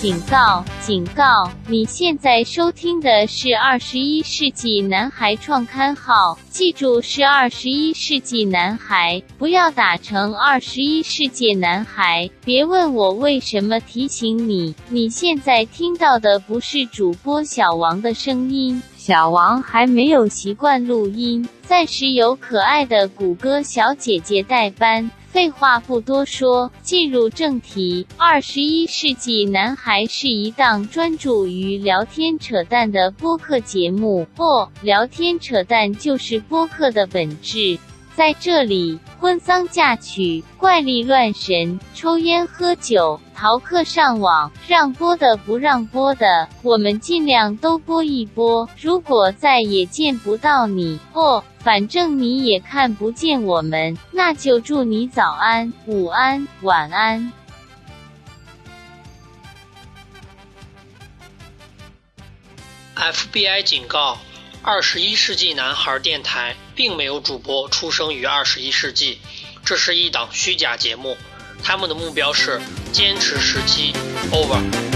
警告！警告！你现在收听的是二十一世纪男孩创刊号，记住是二十一世纪男孩，不要打成二十一世纪男孩。别问我为什么提醒你。你现在听到的不是主播小王的声音，小王还没有习惯录音，暂时由可爱的谷歌小姐姐代班。废话不多说，进入正题。二十一世纪男孩是一档专注于聊天扯淡的播客节目，不，聊天扯淡就是播客的本质。在这里，婚丧嫁娶、怪力乱神、抽烟喝酒、逃课上网，让播的不让播的，我们尽量都播一播。如果再也见不到你，哦。反正你也看不见我们，那就祝你早安、午安、晚安。FBI 警告：二十一世纪男孩电台并没有主播出生于二十一世纪，这是一档虚假节目，他们的目标是坚持时期。Over。